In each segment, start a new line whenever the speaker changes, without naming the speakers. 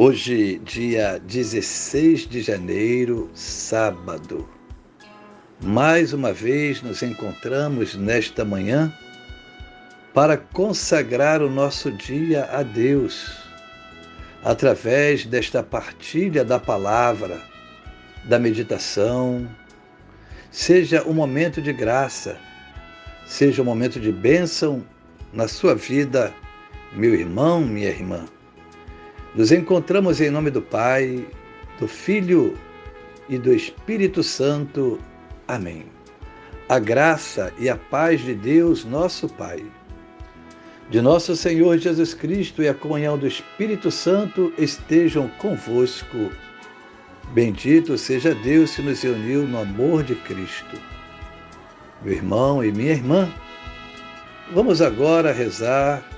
Hoje, dia 16 de janeiro, sábado. Mais uma vez nos encontramos nesta manhã para consagrar o nosso dia a Deus, através desta partilha da palavra, da meditação. Seja um momento de graça, seja um momento de bênção na sua vida, meu irmão, minha irmã. Nos encontramos em nome do Pai, do Filho e do Espírito Santo. Amém. A graça e a paz de Deus, nosso Pai, de nosso Senhor Jesus Cristo e a comunhão do Espírito Santo estejam convosco. Bendito seja Deus que nos uniu no amor de Cristo. Meu irmão e minha irmã, vamos agora rezar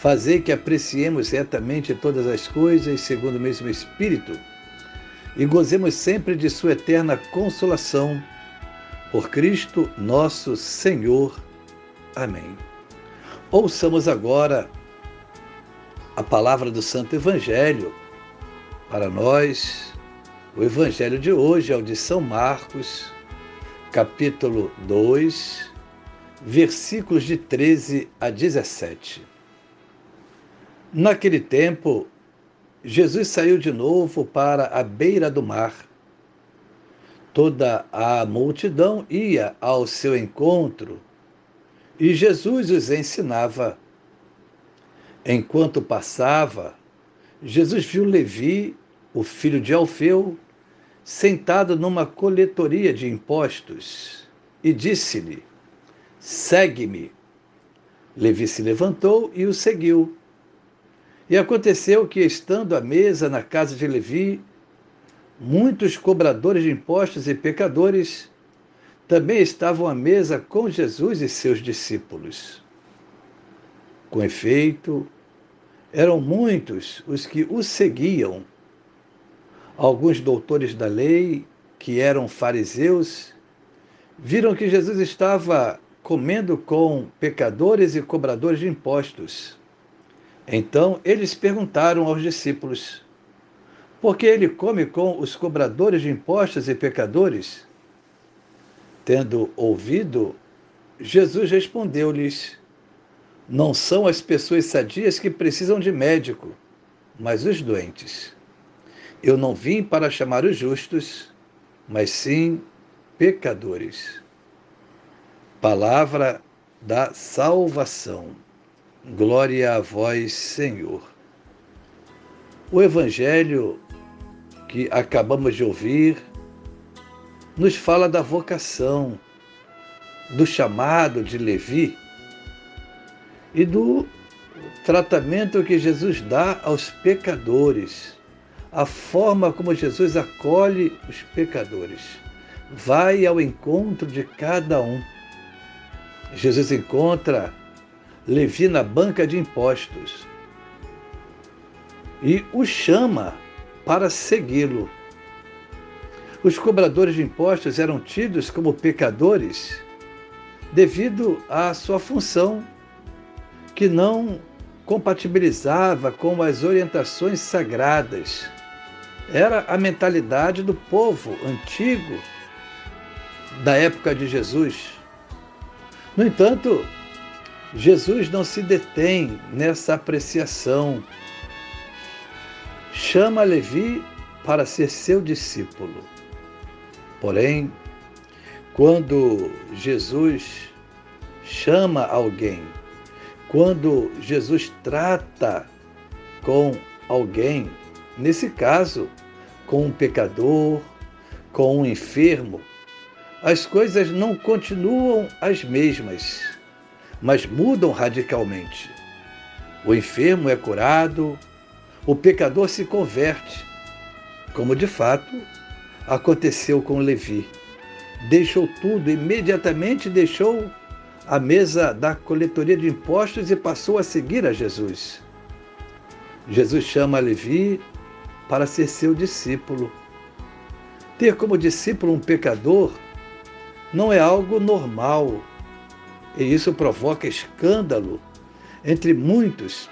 Fazer que apreciemos retamente todas as coisas segundo o mesmo Espírito e gozemos sempre de Sua eterna consolação. Por Cristo nosso Senhor. Amém. Ouçamos agora a palavra do Santo Evangelho. Para nós, o Evangelho de hoje é o de São Marcos, capítulo 2, versículos de 13 a 17. Naquele tempo, Jesus saiu de novo para a beira do mar. Toda a multidão ia ao seu encontro e Jesus os ensinava. Enquanto passava, Jesus viu Levi, o filho de Alfeu, sentado numa coletoria de impostos e disse-lhe: Segue-me. Levi se levantou e o seguiu. E aconteceu que, estando à mesa na casa de Levi, muitos cobradores de impostos e pecadores também estavam à mesa com Jesus e seus discípulos. Com efeito, eram muitos os que o seguiam. Alguns doutores da lei, que eram fariseus, viram que Jesus estava comendo com pecadores e cobradores de impostos. Então eles perguntaram aos discípulos: Por que ele come com os cobradores de impostos e pecadores? Tendo ouvido, Jesus respondeu-lhes: Não são as pessoas sadias que precisam de médico, mas os doentes. Eu não vim para chamar os justos, mas sim pecadores. Palavra da salvação. Glória a vós, Senhor. O Evangelho que acabamos de ouvir nos fala da vocação, do chamado de Levi e do tratamento que Jesus dá aos pecadores, a forma como Jesus acolhe os pecadores, vai ao encontro de cada um. Jesus encontra Levi na banca de impostos e o chama para segui-lo. Os cobradores de impostos eram tidos como pecadores devido à sua função, que não compatibilizava com as orientações sagradas. Era a mentalidade do povo antigo da época de Jesus. No entanto, Jesus não se detém nessa apreciação. Chama Levi para ser seu discípulo. Porém, quando Jesus chama alguém, quando Jesus trata com alguém, nesse caso, com um pecador, com um enfermo, as coisas não continuam as mesmas, mas mudam radicalmente. O enfermo é curado, o pecador se converte, como de fato aconteceu com Levi. Deixou tudo, imediatamente deixou a mesa da coletoria de impostos e passou a seguir a Jesus. Jesus chama Levi para ser seu discípulo. Ter como discípulo um pecador não é algo normal, e isso provoca escândalo entre muitos,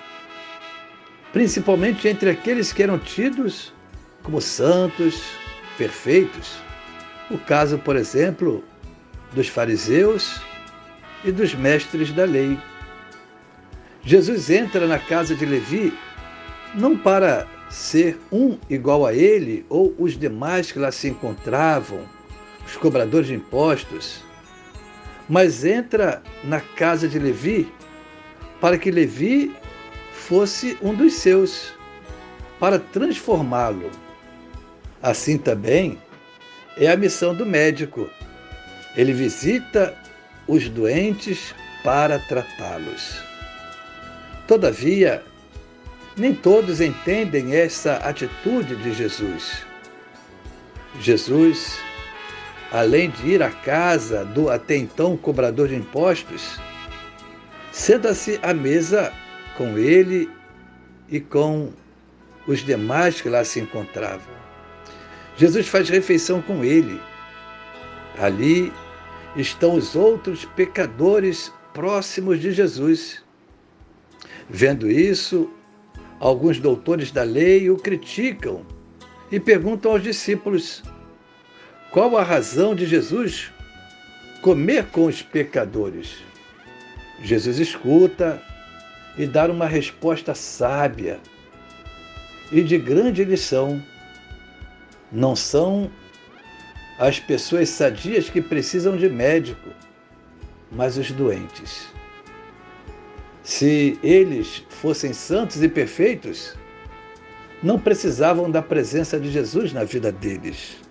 principalmente entre aqueles que eram tidos como santos, perfeitos. O caso, por exemplo, dos fariseus e dos mestres da lei. Jesus entra na casa de Levi não para ser um igual a ele ou os demais que lá se encontravam, os cobradores de impostos, mas entra na casa de Levi para que Levi fosse um dos seus, para transformá-lo. Assim também é a missão do médico. Ele visita os doentes para tratá-los. Todavia, nem todos entendem essa atitude de Jesus. Jesus, além de ir à casa do até então cobrador de impostos, senta-se à mesa com ele e com os demais que lá se encontravam. Jesus faz refeição com ele. Ali estão os outros pecadores próximos de Jesus. Vendo isso, alguns doutores da lei o criticam e perguntam aos discípulos qual a razão de Jesus comer com os pecadores. Jesus escuta e dá uma resposta sábia e de grande lição. Não são as pessoas sadias que precisam de médico, mas os doentes. Se eles fossem santos e perfeitos, não precisavam da presença de Jesus na vida deles.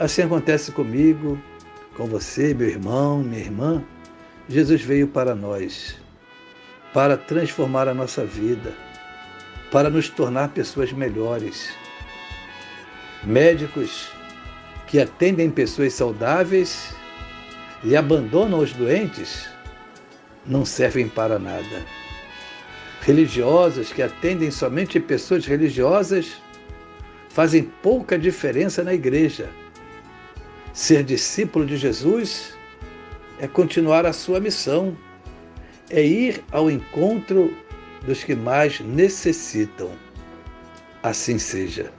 Assim acontece comigo, com você, meu irmão, minha irmã. Jesus veio para nós, para transformar a nossa vida, para nos tornar pessoas melhores. Médicos que atendem pessoas saudáveis e abandonam os doentes não servem para nada. Religiosos que atendem somente pessoas religiosas fazem pouca diferença na igreja. Ser discípulo de Jesus é continuar a sua missão, é ir ao encontro dos que mais necessitam. Assim seja.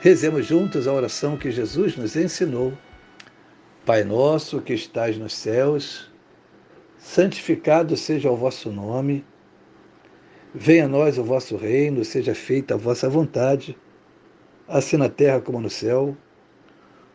Rezemos juntos a oração que Jesus nos ensinou. Pai nosso que estais nos céus, santificado seja o vosso nome. Venha a nós o vosso reino, seja feita a vossa vontade, assim na terra como no céu.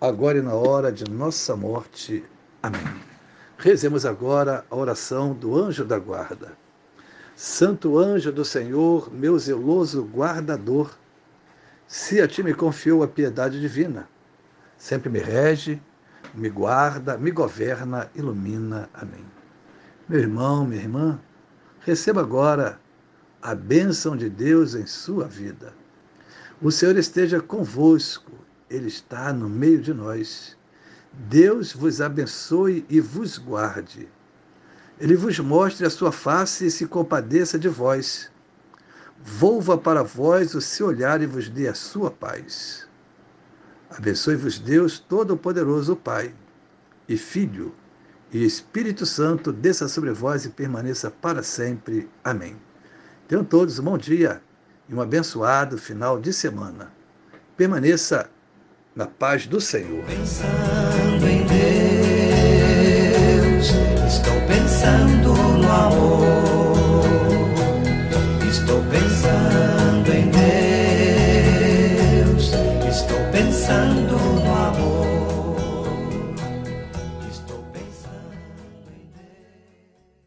agora e na hora de nossa morte. Amém. Rezemos agora a oração do anjo da guarda. Santo anjo do Senhor, meu zeloso guardador, se a ti me confiou a piedade divina, sempre me rege, me guarda, me governa, ilumina. Amém. Meu irmão, minha irmã, receba agora a bênção de Deus em sua vida. O Senhor esteja convosco, Ele está no meio de nós. Deus vos abençoe e vos guarde. Ele vos mostre a sua face e se compadeça de vós volva para vós o seu olhar e vos dê a sua paz. Abençoe-vos Deus Todo-Poderoso, Pai, e Filho, e Espírito Santo, desça sobre vós e permaneça para sempre. Amém. Tenham todos um bom dia e um abençoado final de semana. Permaneça na paz do Senhor.